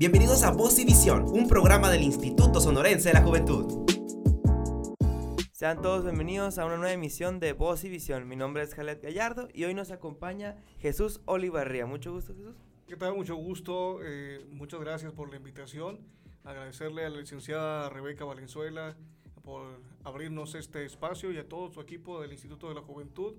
Bienvenidos a Voz y Visión, un programa del Instituto Sonorense de la Juventud. Sean todos bienvenidos a una nueva emisión de Voz y Visión. Mi nombre es Jalet Gallardo y hoy nos acompaña Jesús Olivarría. Mucho gusto, Jesús. ¿Qué tal? Mucho gusto. Eh, muchas gracias por la invitación. Agradecerle a la licenciada Rebeca Valenzuela por abrirnos este espacio y a todo su equipo del Instituto de la Juventud.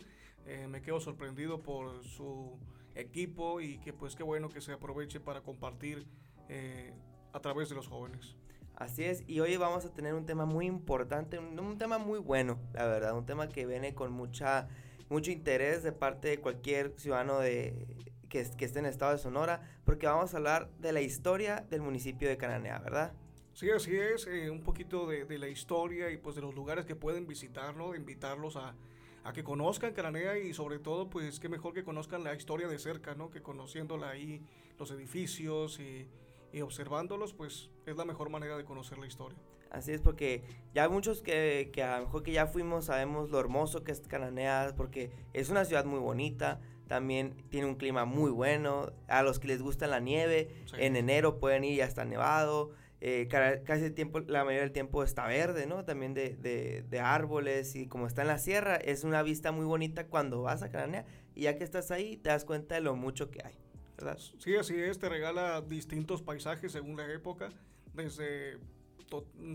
Eh, me quedo sorprendido por su equipo y que pues qué bueno que se aproveche para compartir eh, a través de los jóvenes. Así es, y hoy vamos a tener un tema muy importante, un, tema muy bueno, la verdad, un tema que viene con mucha, mucho interés de parte de cualquier ciudadano de, que, que esté en el estado de Sonora, porque vamos a hablar de la historia del municipio de Cananea, ¿verdad? Sí, así es, eh, un poquito de, de, la historia y pues de los lugares que pueden visitar, ¿no? De invitarlos a, a que conozcan Cananea y sobre todo pues qué mejor que conozcan la historia de cerca, ¿no? Que conociéndola ahí, los edificios y y observándolos, pues es la mejor manera de conocer la historia. Así es, porque ya muchos que, que a lo mejor que ya fuimos sabemos lo hermoso que es Cananea, porque es una ciudad muy bonita, también tiene un clima muy bueno, a los que les gusta la nieve, en enero pueden ir y hasta nevado, eh, casi el tiempo, la mayoría del tiempo está verde, ¿no? También de, de, de, árboles y como está en la sierra, es una vista muy bonita cuando vas a Cananea y ya que estás ahí te das cuenta de lo mucho que hay. Sí, así es, te regala distintos paisajes según la época, desde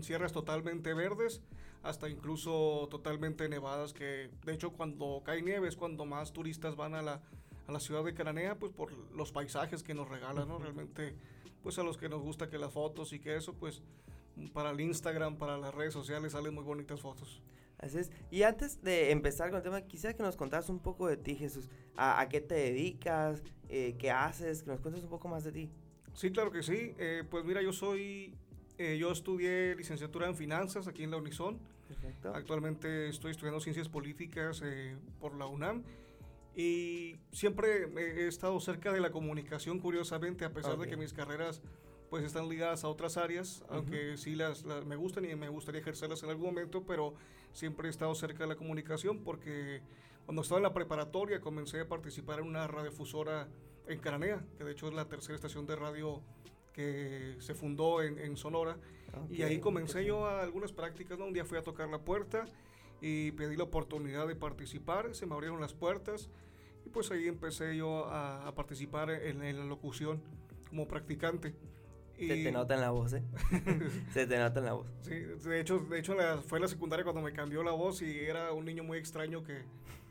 sierras totalmente verdes hasta incluso totalmente nevadas, que de hecho cuando cae nieve es cuando más turistas van a la, a la ciudad de Cananea, pues por los paisajes que nos regalan, ¿no? Realmente, pues a los que nos gusta que las fotos y que eso, pues para el Instagram, para las redes sociales salen muy bonitas fotos. Así es. Y antes de empezar con el tema, quisiera que nos contaras un poco de ti, Jesús. ¿A, qué te dedicas? Eh, ¿Qué haces? Que nos cuentes un poco más de ti. Sí, claro que sí. Eh, pues mira, yo soy, eh, yo estudié licenciatura en finanzas aquí en la Unison. Perfecto. Actualmente estoy estudiando ciencias políticas por la UNAM. Y siempre he estado cerca de la comunicación, curiosamente, a pesar de que mis carreras pues están ligadas a otras áreas, aunque sí las, me gustan y me gustaría ejercerlas en algún momento, pero siempre he estado cerca de la comunicación porque cuando estaba en la preparatoria comencé a participar en una radiodifusora en Cananea, que de hecho es la tercera estación de radio que se fundó en, Sonora. y ahí comencé yo a algunas prácticas, ¿no? Un día fui a tocar la puerta y pedí la oportunidad de participar, se me abrieron las puertas y pues ahí empecé yo a, participar en, en la locución como practicante. Se te nota en la voz, ¿eh? Se te nota en la voz. Sí, de hecho, de hecho fue en la secundaria cuando me cambió la voz y era un niño muy extraño que,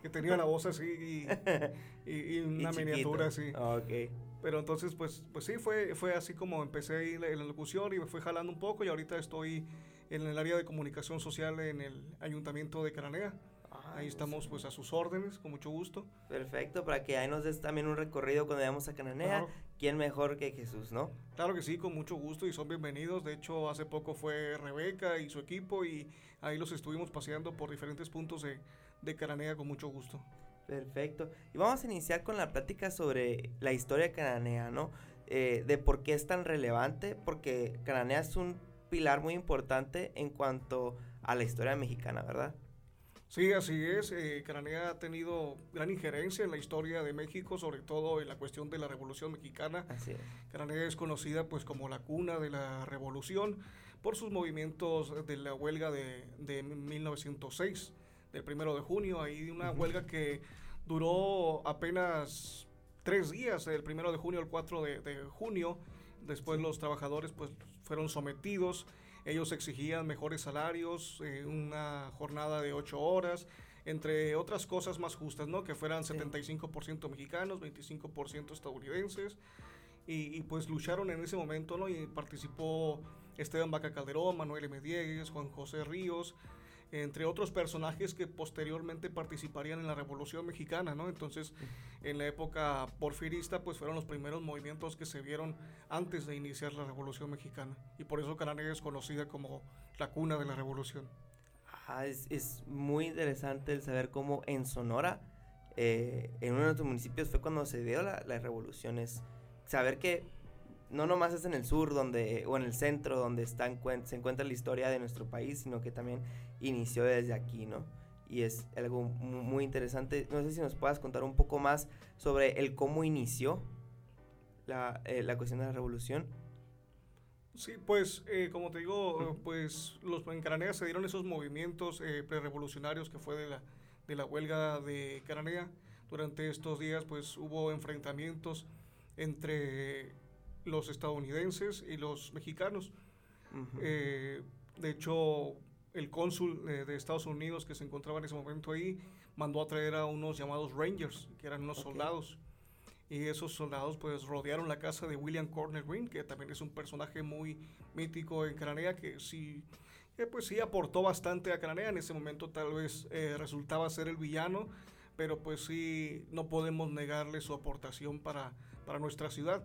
que tenía la voz así y, y, una miniatura así. Ok. Pero entonces, pues, pues sí, fue, fue así como empecé en la locución y me fui jalando un poco y ahorita estoy en el área de comunicación social en el Ayuntamiento de Cananea. Ahí estamos pues a sus órdenes, con mucho gusto. Perfecto, para que ahí nos des también un recorrido cuando vayamos a Cananea. ¿Quién mejor que Jesús, no? Claro que sí, con mucho gusto y son bienvenidos. De hecho, hace poco fue Rebeca y su equipo y ahí los estuvimos paseando por diferentes puntos de, de Cananea con mucho gusto. Perfecto. Y vamos a iniciar con la plática sobre la historia Cananea, ¿no? Eh, de por qué es tan relevante, porque Cananea es un pilar muy importante en cuanto a la historia mexicana, ¿verdad? Sí, así es. Eh, Cananea ha tenido gran injerencia en la historia de México, sobre todo en la cuestión de la Revolución Mexicana. Así es. Cananea es conocida pues como la cuna de la Revolución por sus movimientos de la huelga de, de 1906, del primero de junio. Hay una huelga que duró apenas tres días, del primero de junio al 4 de, de junio. Después los trabajadores pues fueron sometidos ellos exigían mejores salarios, eh, una jornada de ocho horas, entre otras cosas más justas, ¿no? Que fueran 75% mexicanos, 25% estadounidenses. Y, pues lucharon en ese momento, ¿no? Y participó Esteban Baca Calderón, Manuel M. Diegues, Juan José Ríos, entre otros personajes que posteriormente participarían en la Revolución Mexicana, ¿no? Entonces, en la época porfirista, pues fueron los primeros movimientos que se vieron antes de iniciar la Revolución Mexicana. Y por eso Cananea es conocida como la cuna de la Revolución. Ah, es, es, muy interesante el saber cómo en Sonora, eh, en uno de nuestros municipios, fue cuando se dio la, la revolución. Es saber que no nomás es en el sur donde, o en el centro donde está se encuentra la historia de nuestro país, sino que también inició desde aquí, ¿no? Y es algo muy interesante. No sé si nos puedas contar un poco más sobre el cómo inició la, eh, la cuestión de la revolución. Sí, pues eh, como te digo, pues los en Cananea se dieron esos movimientos eh, prerevolucionarios que fue de la, de la huelga de Cananea. Durante estos días pues hubo enfrentamientos entre los estadounidenses y los mexicanos. Eh, de hecho, el cónsul de Estados Unidos que se encontraba en ese momento ahí mandó a traer a unos llamados Rangers, que eran unos soldados. Y esos soldados pues rodearon la casa de William Corner Green, que también es un personaje muy mítico en Cananea, que sí, pues sí aportó bastante a Cananea, en ese momento tal vez eh, resultaba ser el villano, pero pues sí, no podemos negarle su aportación para, para nuestra ciudad.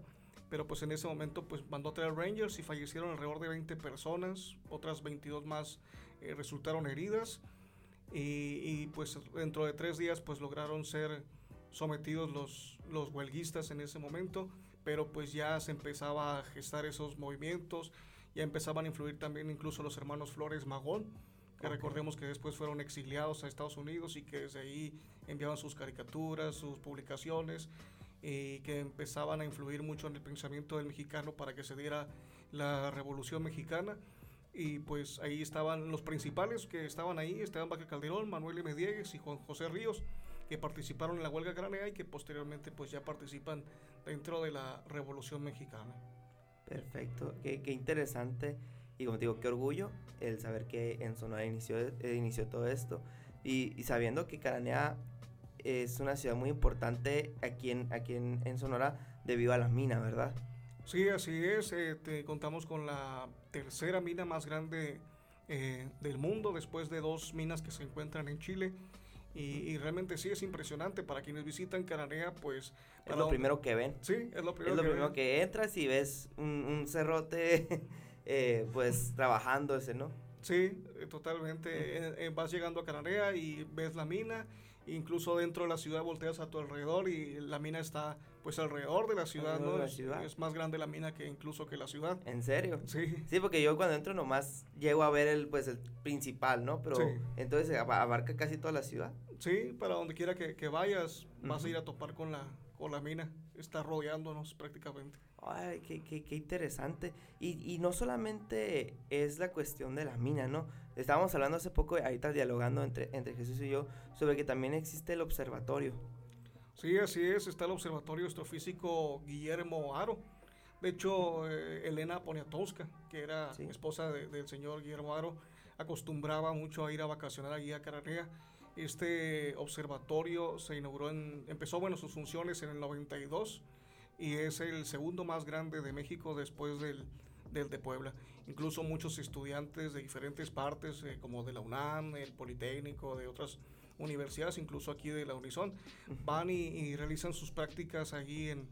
Pero pues en ese momento pues mandó a traer Rangers y fallecieron alrededor de 20 personas, otras 22 más eh, resultaron heridas y, y pues dentro de tres días pues lograron ser sometidos los, los huelguistas en ese momento, pero pues ya se empezaba a gestar esos movimientos, ya empezaban a influir también incluso los hermanos Flores Magón, que recordemos que después fueron exiliados a Estados Unidos y que desde ahí enviaban sus caricaturas, sus publicaciones, y que empezaban a influir mucho en el pensamiento del mexicano para que se diera la Revolución Mexicana. Y pues ahí estaban los principales que estaban ahí, Esteban Baca Calderón, Manuel M. Diegues y Juan José Ríos, que participaron en la huelga granea y que posteriormente pues ya participan dentro de la Revolución Mexicana. Perfecto, qué, qué interesante y como te digo, qué orgullo el saber que en Sonora inició, eh, inició todo esto y, y, sabiendo que Caranea es una ciudad muy importante aquí en, aquí en, en Sonora debido a las minas, ¿verdad? Sí, así es. Eh, te contamos con la tercera mina más grande eh, del mundo, después de dos minas que se encuentran en Chile. Y, realmente sí es impresionante para quienes visitan Cananea, pues... Es lo primero que ven. Sí, es lo primero, es lo que, primero que entras y ves un, un cerrote, eh, pues trabajando ese, ¿no? Sí, eh, totalmente. Eh, vas llegando a Cananea y ves la mina, incluso dentro de la ciudad volteas a tu alrededor y la mina está pues alrededor de la ciudad, ¿no? La ciudad. Es, más grande la mina que incluso que la ciudad. ¿En serio? Sí. Sí, porque yo cuando entro nomás llego a ver el pues el principal, ¿no? Pero entonces abarca casi toda la ciudad. Sí, para donde quiera que, que vayas, vas a ir a topar con la, con la mina. Está rodeándonos prácticamente. Ay, qué, qué, qué interesante. Y, y, no solamente es la cuestión de la mina, ¿no? Estábamos hablando hace poco, ahorita dialogando entre, entre Jesús y yo, sobre que también existe el observatorio. Sí, así es, está el Observatorio Astrofísico Guillermo Aro. De hecho, eh, Elena Poniatowska, que era esposa del señor Guillermo Aro, acostumbraba mucho a ir a vacacionar allí a Cararea. Este observatorio se inauguró en, empezó bueno sus funciones en el 92 y es el segundo más grande de México después del, del de Puebla. Incluso muchos estudiantes de diferentes partes, eh, como de la UNAM, el Politécnico, de otras universidades, incluso aquí de la Unison, van y, realizan sus prácticas allí en,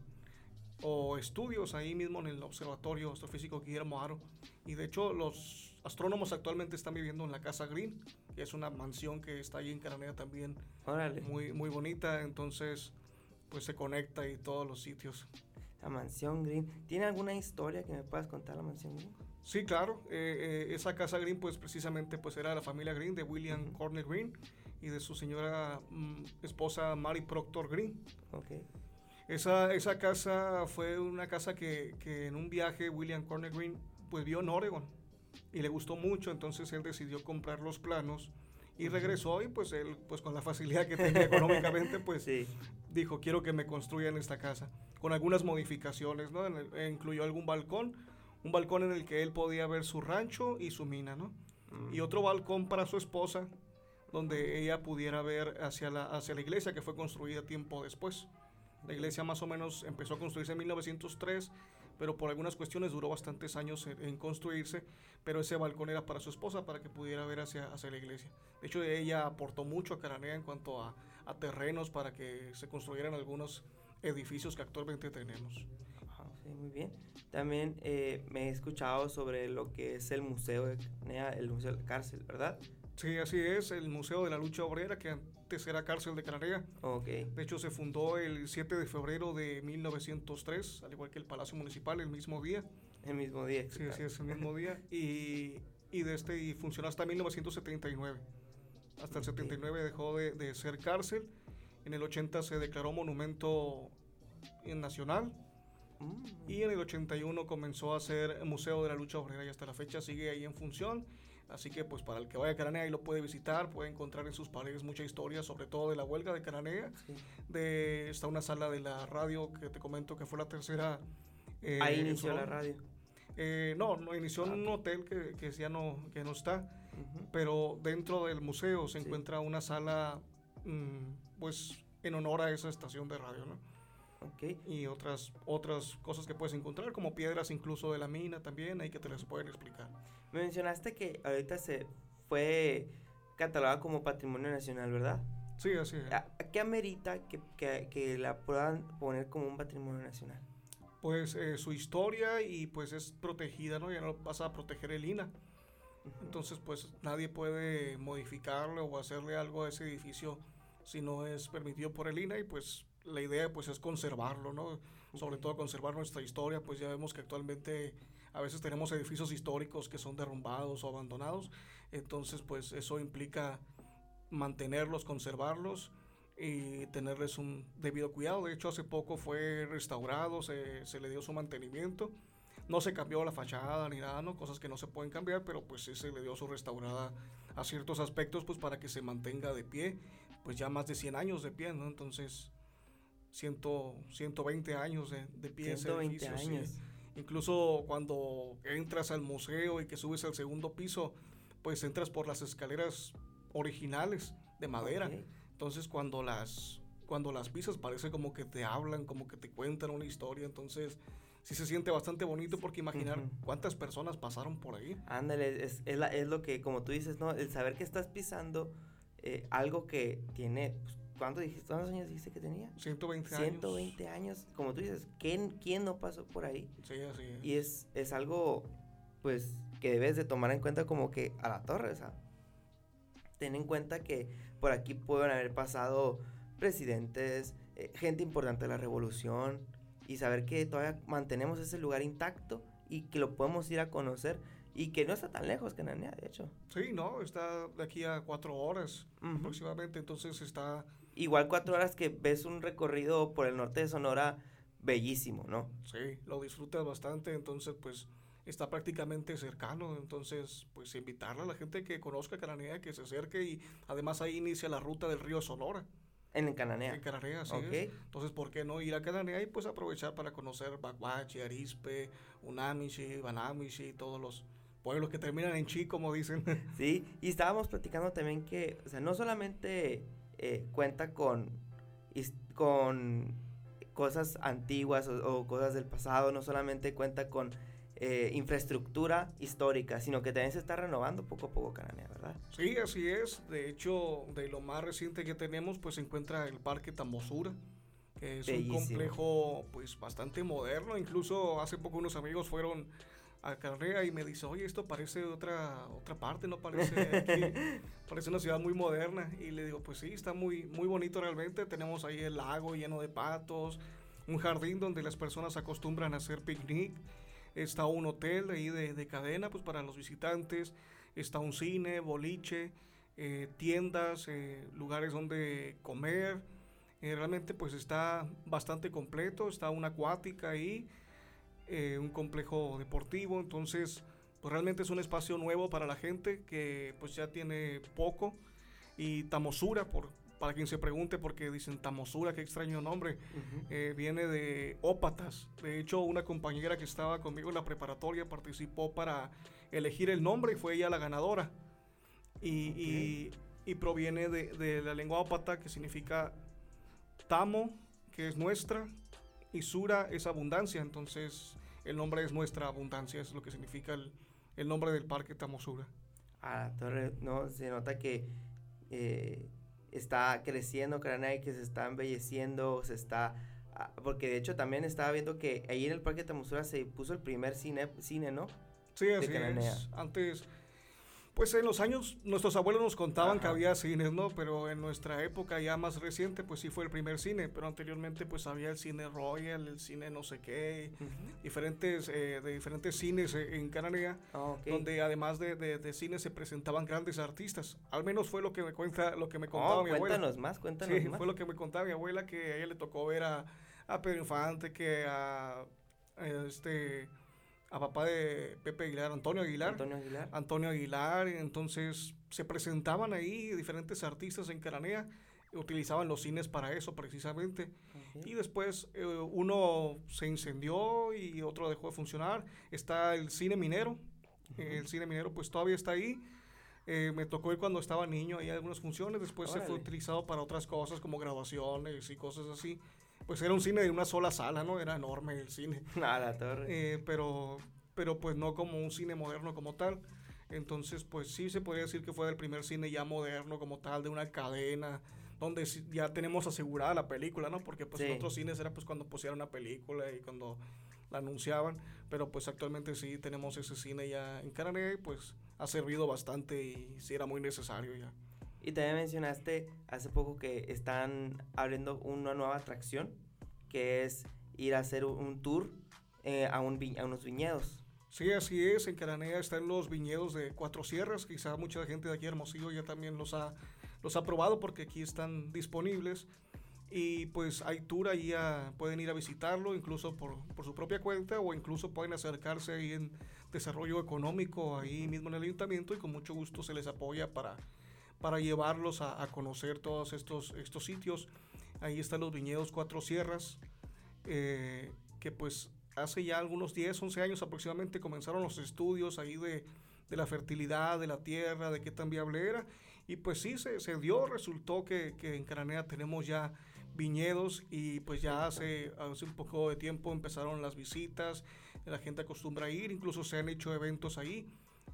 o estudios ahí mismo en el Observatorio Astrofísico Guillermo Aro. Y de hecho los astrónomos actualmente están viviendo en la Casa Green, que es una mansión que está ahí en Cananea también. Muy, muy bonita, entonces pues se conecta y todos los sitios. La mansión Green. ¿Tiene alguna historia que me puedas contar la mansión Green? Sí, claro. Eh, eh, esa casa Green, pues precisamente, pues era la familia Green de William Cornell Green y de su señora mm, esposa Mary Proctor Green. Okay. Esa, esa casa fue una casa que, que, en un viaje William Corner Green pues vio en Oregon y le gustó mucho, entonces él decidió comprar los planos y regresó y pues él pues con la facilidad que tenía económicamente pues dijo quiero que me construyan esta casa con algunas modificaciones, ¿no? E incluyó algún balcón, un balcón en el que él podía ver su rancho y su mina, ¿no? Y otro balcón para su esposa donde ella pudiera ver hacia la, hacia la iglesia que fue construida tiempo después. La iglesia más o menos empezó a construirse en 1903, pero por algunas cuestiones duró bastantes años en, construirse, pero ese balcón era para su esposa, para que pudiera ver hacia, hacia la iglesia. De hecho, ella aportó mucho a Caranea en cuanto a, a terrenos para que se construyeran algunos edificios que actualmente tenemos. sí, muy bien. También eh, me he escuchado sobre lo que es el museo de el museo de la cárcel, ¿verdad? Sí, así es, el Museo de la Lucha Obrera, que antes era cárcel de Cananea. Okay. De hecho, se fundó el 7 de febrero de 1903, al igual que el Palacio Municipal, el mismo día. El mismo día. Sí, sí, es el mismo día. Y, y, de este, y funcionó hasta 1979. Hasta el 79 dejó de, de, ser cárcel. En el 80 se declaró monumento nacional. Mm. Y en el 81 comenzó a ser Museo de la Lucha Obrera y hasta la fecha sigue ahí en función. Así que pues para el que vaya a Cananea y lo puede visitar, puede encontrar en sus paredes mucha historia, sobre todo de la huelga de Cananea. De, está una sala de la radio que te comento que fue la tercera. Eh, ahí inició la radio. Eh, no, no, inició en un ah, hotel que, que, ya no, que no está, pero dentro del museo se encuentra una sala, mm, pues, en honor a esa estación de radio, ¿no? Okay. Y otras, otras cosas que puedes encontrar, como piedras incluso de la mina también, ahí que te las pueden explicar. Me mencionaste que ahorita se fue catalogada como patrimonio nacional, ¿verdad? Sí, así es. ¿A, qué amerita que, que, que, la puedan poner como un patrimonio nacional? Pues eh, su historia y pues es protegida, ¿no? Ya no pasa a proteger el INA. Entonces, pues nadie puede modificarlo o hacerle algo a ese edificio si no es permitido por el INA y pues la idea pues es conservarlo, ¿no? Sobre todo conservar nuestra historia, pues ya vemos que actualmente a veces tenemos edificios históricos que son derrumbados o abandonados, entonces pues eso implica mantenerlos, conservarlos y tenerles un debido cuidado. De hecho, hace poco fue restaurado, se, se, le dio su mantenimiento. No se cambió la fachada ni nada, ¿no? Cosas que no se pueden cambiar, pero pues sí se le dio su restaurada a ciertos aspectos, pues para que se mantenga de pie, pues ya más de 100 años de pie, ¿no? Entonces, 100, 120 años de, de pie 120 ese edificio. años. Incluso cuando entras al museo y que subes al segundo piso, pues entras por las escaleras originales de madera. Entonces cuando las, cuando las pisas parece como que te hablan, como que te cuentan una historia. Entonces sí se siente bastante bonito porque imaginar cuántas personas pasaron por ahí. Ándale, es, es, es, lo que, como tú dices, ¿no? El saber que estás pisando eh, algo que tiene... Pues, ¿Cuántos años dijiste que tenía? 120 años. 120 años. Como tú dices, ¿quién, quién no pasó por ahí? Sí, así es. Y es, es algo, pues, que debes de tomar en cuenta como que a la torre, o sea, ten en cuenta que por aquí pueden haber pasado presidentes, eh, gente importante de la revolución, y saber que todavía mantenemos ese lugar intacto y que lo podemos ir a conocer y que no está tan lejos que Nanea, de hecho. Sí, no, está de aquí a cuatro horas aproximadamente, entonces está... Igual cuatro horas que ves un recorrido por el norte de Sonora bellísimo, ¿no? Sí, lo disfrutas bastante, entonces pues está prácticamente cercano, entonces pues invitarle a la gente que conozca Cananea, que se acerque y además ahí inicia la ruta del río Sonora. En Cananea. En Cananea, sí. Entonces, ¿por qué no ir a Cananea y pues aprovechar para conocer Baguachi, Arispe, Unamishi, Banamishi, todos los pueblos que terminan en chi, como dicen. Sí, y estábamos platicando también que, o sea, no solamente eh, cuenta con, con cosas antiguas o, cosas del pasado, no solamente cuenta con eh, infraestructura histórica, sino que también se está renovando poco a poco Cananea, ¿verdad? Sí, así es. De hecho, de lo más reciente que tenemos, pues se encuentra el Parque Tambosura, que es un complejo pues bastante moderno. Incluso hace poco unos amigos fueron a Cananea y me dice, oye, esto parece otra, otra parte, no parece aquí, parece una ciudad muy moderna. Y le digo, pues sí, está muy, muy bonito realmente. Tenemos ahí el lago lleno de patos, un jardín donde las personas acostumbran a hacer picnic está un hotel ahí de, cadena pues para los visitantes, está un cine, boliche, eh, tiendas, eh, lugares donde comer. Eh, realmente pues está bastante completo, está una acuática ahí, un complejo deportivo, entonces pues realmente es un espacio nuevo para la gente que pues ya tiene poco y Tamosura por, para quien se pregunte, porque dicen Tamosura, qué extraño nombre, eh, viene de ópatas. De hecho, una compañera que estaba conmigo en la preparatoria participó para elegir el nombre y fue ella la ganadora. Y, proviene de, la lengua ópata, que significa tamo, que es nuestra, y sura es abundancia. Entonces, el nombre es nuestra abundancia, es lo que significa el, nombre del parque Tamosura. Ah, torre, no, se nota que eh, está creciendo Cananea y que se está embelleciendo, se está... Ah, porque de hecho también estaba viendo que ahí en el Parque de Tamusura se puso el primer cine, cine ¿no? Sí, así es. Antes pues en los años, nuestros abuelos nos contaban que había cines, ¿no? Pero en nuestra época ya más reciente, pues sí fue el primer cine, pero anteriormente pues había el cine Royal, el cine no sé qué, diferentes, eh, de diferentes cines eh, en Canadá, ah, donde además de, de, cine se presentaban grandes artistas. Al menos fue lo que me cuenta, lo que me contaba oh, mi abuela. Cuéntanos más, cuéntanos sí, fue lo que me contaba mi abuela, que a ella le tocó ver a, a Pedro Infante, que a este, a papá de Pepe Aguilar, Antonio Aguilar. Antonio Aguilar. Antonio Aguilar, entonces se presentaban ahí diferentes artistas en Cananea, utilizaban los cines para eso precisamente. Ok. Y después eh, uno se incendió y otro dejó de funcionar. Está el cine minero. Eh, El cine minero pues todavía está ahí. Eh, me tocó ir cuando estaba niño, hay algunas funciones. Después se fue Órale. utilizado para otras cosas como graduaciones y cosas así. Pues era un cine de una sola sala, ¿no? Era enorme el cine. A la torre. Eh, pero, pero pues no como un cine moderno como tal. Entonces, pues sí se podría decir que fue el primer cine ya moderno como tal, de una cadena, donde ya tenemos asegurada la película, ¿no? Porque pues en otros cines era pues cuando pusieron una película y cuando la anunciaban, pero pues actualmente sí tenemos ese cine ya en Canadá y pues ha servido bastante y sí era muy necesario ya. Y también mencionaste hace poco que están abriendo una nueva atracción, que es ir a hacer un- tour eh, a, un vi- a unos viñedos. Sí, así es. En Cananea están los viñedos de Cuatro Sierras. Quizá mucha gente de aquí, Hermosillo, ya también los ha, los ha probado porque aquí están disponibles. Y pues hay tour ahí, a- pueden ir a visitarlo, incluso por, por su propia cuenta, o incluso pueden acercarse ahí en desarrollo económico, ahí mismo en el ayuntamiento, y con mucho gusto se les apoya para, para llevarlos a, conocer todos estos, estos sitios. Ahí están los viñedos Cuatro Sierras, eh, que pues hace ya algunos 10, 11 años aproximadamente comenzaron los estudios ahí de, de la fertilidad de la tierra, de qué tan viable era. Y pues sí, se, se dio, resultó que, en Cananea tenemos ya viñedos y pues ya hace, hace un poco de tiempo empezaron las visitas, la gente acostumbra ir, incluso se han hecho eventos ahí,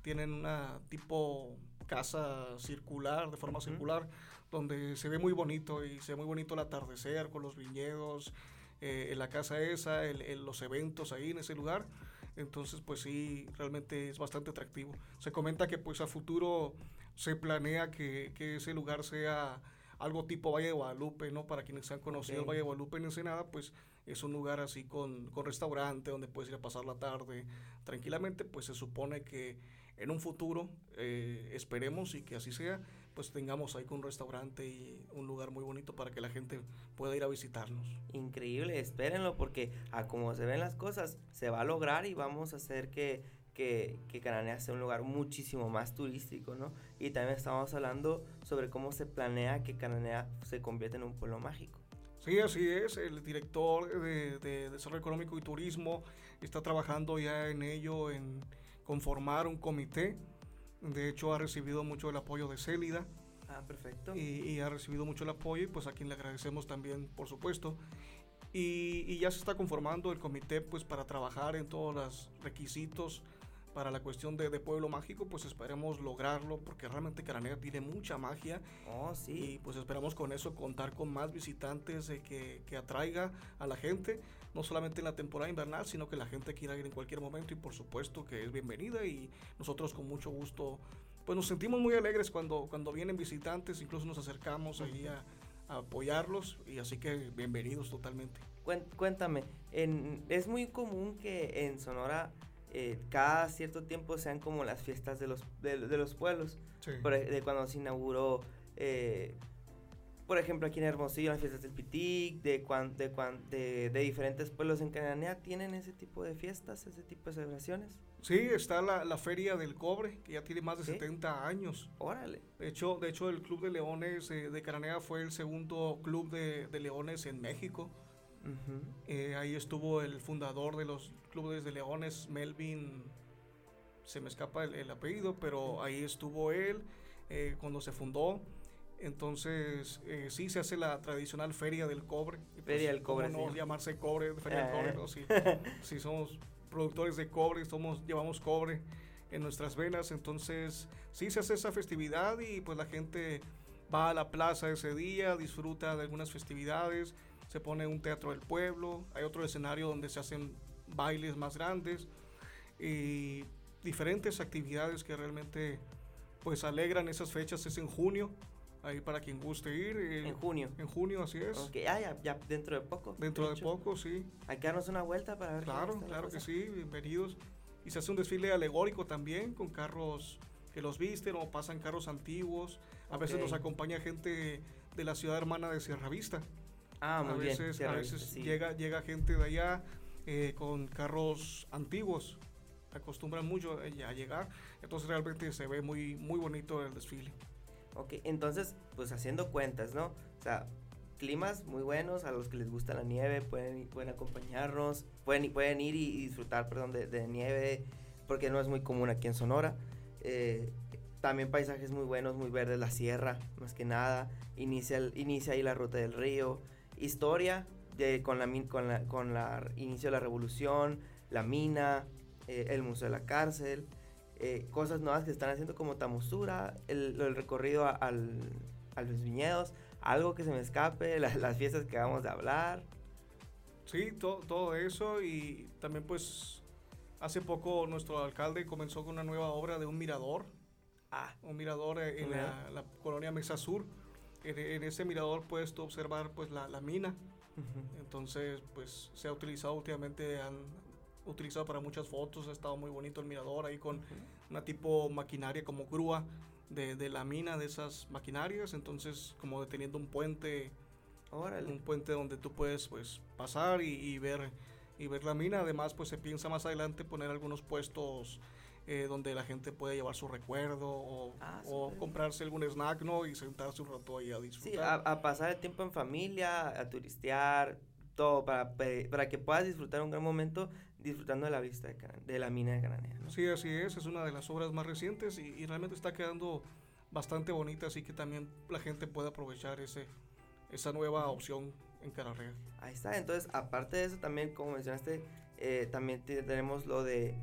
tienen una tipo casa circular, de forma circular, donde se ve muy bonito y se ve muy bonito el atardecer con los viñedos, eh, en la casa esa, el- el- los eventos ahí en ese lugar. Entonces, pues sí, realmente es bastante atractivo. Se comenta que pues a futuro se planea que, que ese lugar sea algo tipo Valle de Guadalupe, ¿no? Para quienes han conocido Ok. el Valle de Guadalupe en Ensenada, pues es un lugar así con, con restaurante donde puedes ir a pasar la tarde tranquilamente, pues se supone que en un futuro, eh, esperemos y que así sea, pues tengamos ahí un restaurante y un lugar muy bonito para que la gente pueda ir a visitarnos. Increíble, espérenlo porque a como se ven las cosas, se va a lograr y vamos a hacer que, que, que Cananea sea un lugar muchísimo más turístico, ¿no? Y también estamos hablando sobre cómo se planea que Cananea se convierta en un pueblo mágico. Sí, así es. El director de, de Desarrollo Económico y Turismo está trabajando ya en ello, en conformar un comité. De hecho, ha recibido mucho el apoyo de Célida Ah, perfecto. y, y ha recibido mucho el apoyo y pues a quien le agradecemos también, por supuesto. Y, y ya se está conformando el comité pues para trabajar en todos los requisitos para la cuestión de, de pueblo mágico, pues esperemos lograrlo porque realmente Caranea tiene mucha magia Oh, sí. y pues esperamos con eso contar con más visitantes de que, que atraiga a la gente, no solamente en la temporada invernal, sino que la gente quiera ir en cualquier momento y por supuesto que es bienvenida y nosotros con mucho gusto pues nos sentimos muy alegres cuando, cuando vienen visitantes, incluso nos acercamos ahí a, a apoyarlos y así que bienvenidos totalmente. Cuéntame, en, es muy común que en Sonora eh, cada cierto tiempo sean como las fiestas de los, de, de los pueblos. Por de cuando se inauguró, eh, por ejemplo, aquí en Hermosillo, las fiestas del Pitic, de, cuan, de, cuan- de, de diferentes pueblos en Cananea, ¿tienen ese tipo de fiestas, ese tipo de celebraciones? Sí, está la, la Feria del Cobre, que ya tiene más de Sí. 70 años. Órale. De hecho, de hecho el Club de Leones eh, de Cananea fue el segundo club de, de leones en México. Eh, ahí estuvo el fundador de los clubes de leones, Melvin, se me escapa el, el apellido, pero ahí estuvo él eh, cuando se fundó. Entonces, eh, sí se hace la tradicional Feria del Cobre. Pues, Feria del ¿cómo Cobre, no sí. llamarse cobre, Feria del. Cobre, ¿no? Sí, sí, somos productores de cobre, somos, llevamos cobre en nuestras venas. Entonces, sí se hace esa festividad y pues la gente va a la plaza ese día, disfruta de algunas festividades, se pone un teatro del pueblo, hay otro escenario donde se hacen bailes más grandes y diferentes actividades que realmente pues alegran esas fechas, es en junio, ahí para quien guste ir. eh, En junio. En junio, así es. Ah, ya, ya dentro de poco. Dentro de poco, sí. Hay que darnos una vuelta para ver Claro, claro que sí, bienvenidos. Y se hace un desfile alegórico también con carros que los visten o pasan carros antiguos. A veces Ok. nos acompaña gente de la ciudad hermana de Sierra Vista. Ah, muy a bien. veces, a veces sí. llega, llega gente de allá eh, con carros antiguos. Acostumbran mucho eh, a llegar, entonces realmente se ve muy, muy bonito el desfile. Ok, entonces, pues haciendo cuentas, ¿no? O sea, climas muy buenos, a los que les gusta la nieve pueden, pueden acompañarnos, pueden, pueden ir y, disfrutar, perdón, de, de, nieve, porque no es muy común aquí en Sonora. Eh, también paisajes muy buenos, muy verdes, la sierra, más que nada. Inicia, inicia ahí la ruta del río. Historia de, con, la, con, la, con la inicio de la revolución, la mina, eh, el museo de la cárcel. Eh, cosas nuevas que están haciendo como Tamusura, el, el recorrido a, al, a, los viñedos, algo que se me escape, la, las fiestas que vamos a hablar. Sí, to, todo eso y también pues hace poco nuestro alcalde comenzó con una nueva obra de un mirador Ah. Un mirador eh, en la, la, colonia Mesa Sur. En, en, ese mirador puedes tú observar pues la, la mina. Uh -huh. Entonces pues se ha utilizado últimamente, han utilizado para muchas fotos, ha estado muy bonito el mirador ahí con uh -huh. una tipo maquinaria como grúa de, de, la mina de esas maquinarias. Entonces como deteniendo un puente. Órale. Un puente donde tú puedes pues pasar y, y ver y ver la mina. Además, pues se piensa más adelante poner algunos puestos eh, donde la gente puede llevar su recuerdo o, ah, o comprarse algún snack, ¿no? Y sentarse un rato ahí a disfrutar. Sí, a, a, pasar el tiempo en familia, a turistear, todo, para, para que puedas disfrutar un gran momento disfrutando de la vista de, de la mina de Cananea. ¿no? Sí, así es, es una de las obras más recientes y, y, realmente está quedando bastante bonita, así que también la gente puede aprovechar ese, esa nueva opción en Cananea. Ahí está, entonces aparte de eso también, como mencionaste, eh, también tenemos lo de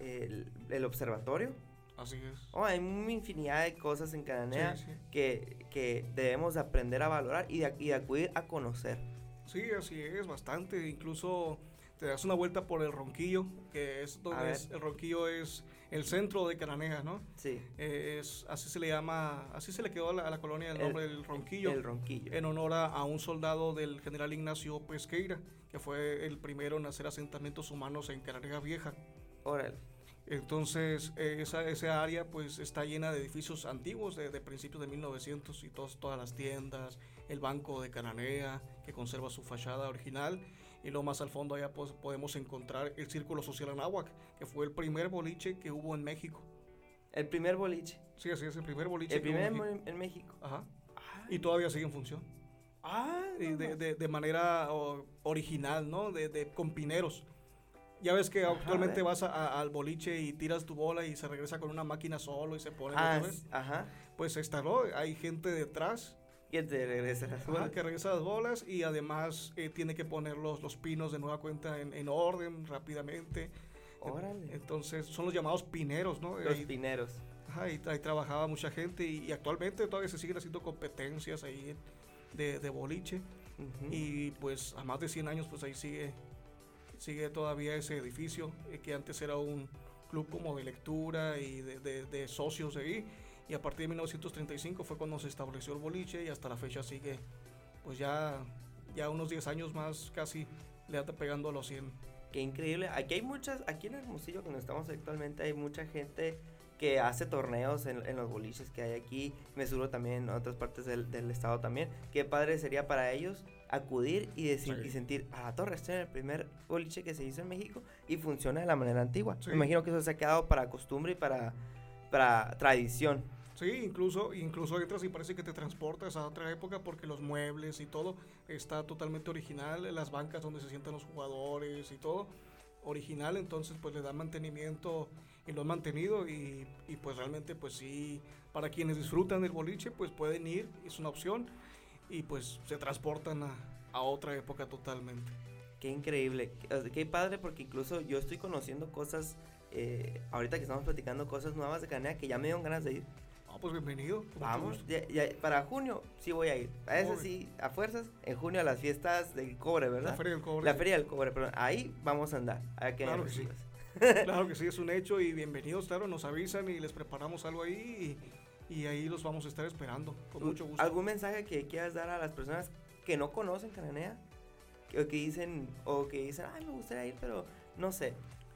el, el, observatorio. Así es. Oh, hay una infinidad de cosas en Cananea sí, sí. Que, que, debemos aprender a valorar y de, y de, acudir a conocer. Sí, así es, bastante. Incluso te das una vuelta por el Ronquillo, que es donde es, el Ronquillo es el centro de Cananea, ¿no? Sí. Eh, es, así se le llama, así se le quedó a la, a la colonia el nombre el, del Ronquillo. El Ronquillo. En honor a, a, un soldado del general Ignacio Pesqueira, que fue el primero en hacer asentamientos humanos en Cananea Vieja. Órale. Entonces, eh, esa, esa, área pues está llena de edificios antiguos de, de principios de 1900 y tos, todas las tiendas, el Banco de Cananea, que conserva su fachada original, y lo más al fondo allá pues, podemos encontrar el Círculo Social Anáhuac, que fue el primer boliche que hubo en México. ¿El primer boliche? Sí, así es, el primer boliche. ¿El primer en, en México? Ajá. Ah. Y todavía sigue en función. Ah. De, de, de manera original, ¿no? De, de, con pineros. Ya ves que ajá, actualmente vas a, a, al boliche y tiras tu bola y se regresa con una máquina solo y se pone. Ah, ajá. Pues instaló, hay gente detrás. Que te regresa las bolas. Ajá, que regresa las bolas y además eh, tiene que poner los, los, pinos de nueva cuenta en, en orden rápidamente. Órale. Entonces son los llamados pineros, ¿no? Los ahí, pineros. Ajá, ahí, ahí, trabajaba mucha gente y, y, actualmente todavía se siguen haciendo competencias ahí de, de boliche. Uh -huh. Y pues a más de 100 años pues ahí sigue sigue todavía ese edificio eh, que antes era un club como de lectura y de, de, de, socios ahí. Y a partir de 1935 fue cuando se estableció el boliche y hasta la fecha sigue pues ya ya unos 10 años más casi le anda pegando a los 100 qué increíble. Aquí hay muchas aquí en Hermosillo donde estamos actualmente hay mucha gente que hace torneos en, los boliches que hay aquí, me seguro también en otras partes del, del, estado también. Qué padre sería para ellos acudir y, decir, sí. y sentir, a la torre, este es el primer boliche que se hizo en México y funciona de la manera antigua. Sí. Me imagino que eso se ha quedado para costumbre y para, para tradición. Sí, incluso, incluso entras y parece que te transportas a otra época porque los muebles y todo está totalmente original, las bancas donde se sientan los jugadores y todo original, entonces pues le da mantenimiento y lo han mantenido y, y, pues realmente pues sí, para quienes disfrutan del boliche pues pueden ir, es una opción y pues se transportan a, a otra época totalmente. Qué increíble, qué padre porque incluso yo estoy conociendo cosas, eh, ahorita que estamos platicando cosas nuevas de Canea que ya me dieron ganas de ir. Ah, pues bienvenido. Vamos, ya, ya, para junio sí voy a ir. A eso sí, a fuerzas, en junio a las fiestas del cobre, ¿verdad? La feria del cobre. La feria del cobre, pero ahí vamos a andar. A que claro que sí. claro que sí, es un hecho y bienvenidos, claro, nos avisan y les preparamos algo ahí y, y ahí los vamos a estar esperando, con mucho gusto. ¿Algún mensaje que quieras dar a las personas que no conocen Cananea? O que dicen, o que dicen, ay, me gustaría ir, pero no sé,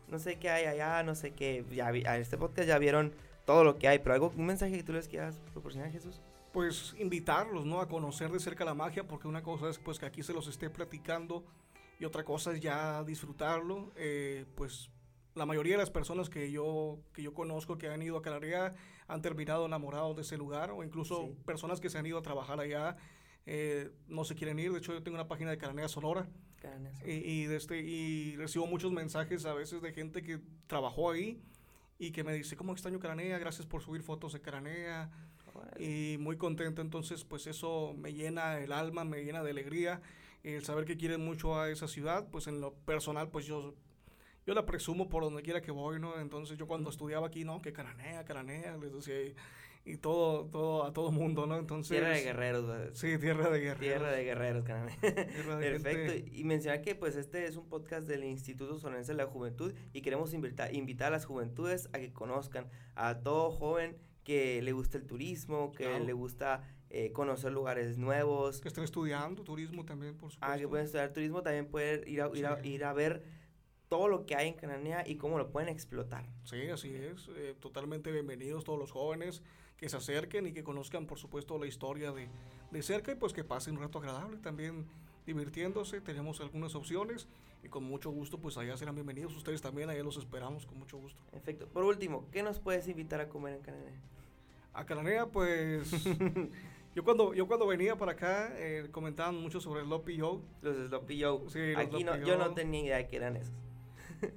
no sé qué hay allá, no sé qué, ya a este podcast ya vieron todo lo que hay, pero algo, un mensaje que tú les quieras proporcionar, Jesús. Pues invitarlos, ¿no? A conocer de cerca la magia, porque una cosa es pues que aquí se los esté platicando y otra cosa es ya disfrutarlo. Eh, pues la mayoría de las personas que yo, que yo conozco que han ido a Cananea han terminado enamorados de ese lugar o incluso personas que se han ido a trabajar allá eh, no se quieren ir. De hecho, yo tengo una página de Cananea Sonora. Y, y, de este, y recibo muchos mensajes a veces de gente que trabajó ahí y que me dice, ¿cómo extraño Cananea? Gracias por subir fotos de Cananea. Y muy contento, entonces pues eso me llena el alma, me llena de alegría. El saber que quieren mucho a esa ciudad, pues en lo personal pues yo yo la presumo por donde quiera que voy, ¿no? Entonces yo cuando estudiaba aquí, no, que Cananea, Cananea, les decía, y todo, todo, a todo mundo, ¿no? Entonces... Tierra de guerreros, Sí, tierra de guerreros. Tierra de guerreros, Cananea. Perfecto. Y mencionar que pues este es un podcast del Instituto Sonorense de la Juventud y queremos invitar, invitar a las juventudes a que conozcan a todo joven que le gusta el turismo, que le gusta eh, conocer lugares nuevos. Que estén estudiando turismo también, por supuesto. Ah, que pueden estudiar turismo, también pueden ir a, ir a, ir a ver todo lo que hay en Cananea y cómo lo pueden explotar. Sí, así es. Eh, totalmente bienvenidos todos los jóvenes que se acerquen y que conozcan, por supuesto, la historia de, de cerca y pues que pasen un rato agradable también divirtiéndose. Tenemos algunas opciones y con mucho gusto, pues allá serán bienvenidos. Ustedes también, allá los esperamos con mucho gusto. Perfecto. Por último, ¿qué nos puedes invitar a comer en Cananea? A Cananea, pues. yo cuando, yo cuando venía para acá, eh, comentaban mucho sobre el Sloppy Joe. Los Sloppy Joe. Sí, Aquí no, yo no tenía idea de que eran esos.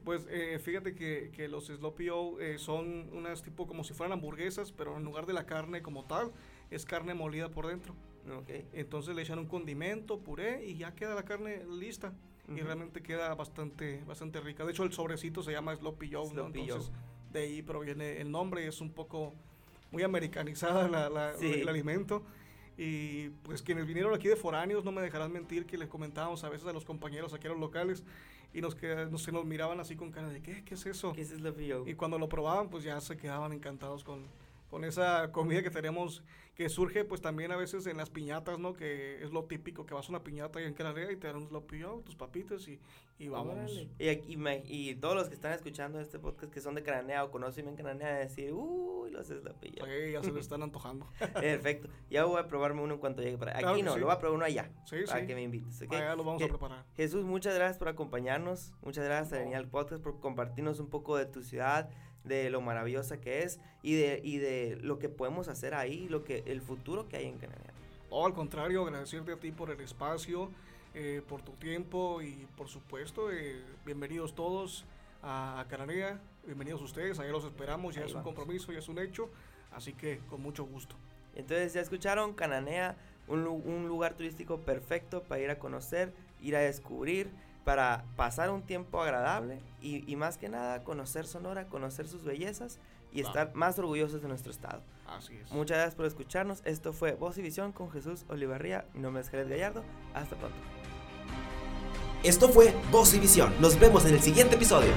Pues eh, fíjate que, que, los Sloppy O eh, son unas tipo como si fueran hamburguesas, pero en lugar de la carne como tal, es carne molida por dentro. Okay. Entonces le echan un condimento, puré y ya queda la carne lista. Y realmente queda bastante, bastante rica. De hecho, el sobrecito se llama Sloppy Joe, Entonces, de ahí proviene el nombre y es un poco muy americanizada la, el alimento. Y pues quienes vinieron aquí de foráneos no me dejarán mentir que les comentábamos a veces a los compañeros aquí a los locales y nos, nos, se nos miraban así con cara de ¿qué? ¿Qué es eso? ¿Qué es Sloppy Y cuando lo probaban, pues ya se quedaban encantados con, con esa comida que tenemos, que surge pues también a veces en las piñatas, ¿no? Que es lo típico, que vas a una piñata y en Cananea y te dan un sloppy tus papitas y, y vamos. Y, aquí, y todos los que están escuchando este podcast que son de Cananea o conocen bien Cananea, decir, uy, los sloppy Sí, ya se les están antojando. Perfecto. Ya voy a probarme uno en cuanto llegue para Aquí no, lo voy a probar uno allá. Sí, para que me invites. ¿okay? Allá lo vamos a preparar. Jesús, muchas gracias por acompañarnos. Muchas gracias a venir al podcast, por compartirnos un poco de tu ciudad de lo maravillosa que es y de, y de lo que podemos hacer ahí, lo que el futuro que hay en Canadá. Oh, al contrario, agradecerte a ti por el espacio, eh, por tu tiempo y por supuesto, eh, bienvenidos todos a, Cananea, bienvenidos ustedes, ahí los esperamos, ya es un compromiso, ya es un hecho, así que con mucho gusto. Entonces ya escucharon, Cananea, un, un lugar turístico perfecto para ir a conocer, ir a descubrir para pasar un tiempo agradable y, más que nada conocer Sonora, conocer sus bellezas y estar más orgullosos de nuestro estado. Así es. Muchas gracias por escucharnos. Esto fue Voz y Visión con Jesús Olivarría. Mi nombre es Jared Gallardo. Hasta pronto. Esto fue Voz y Visión. Nos vemos en el siguiente episodio.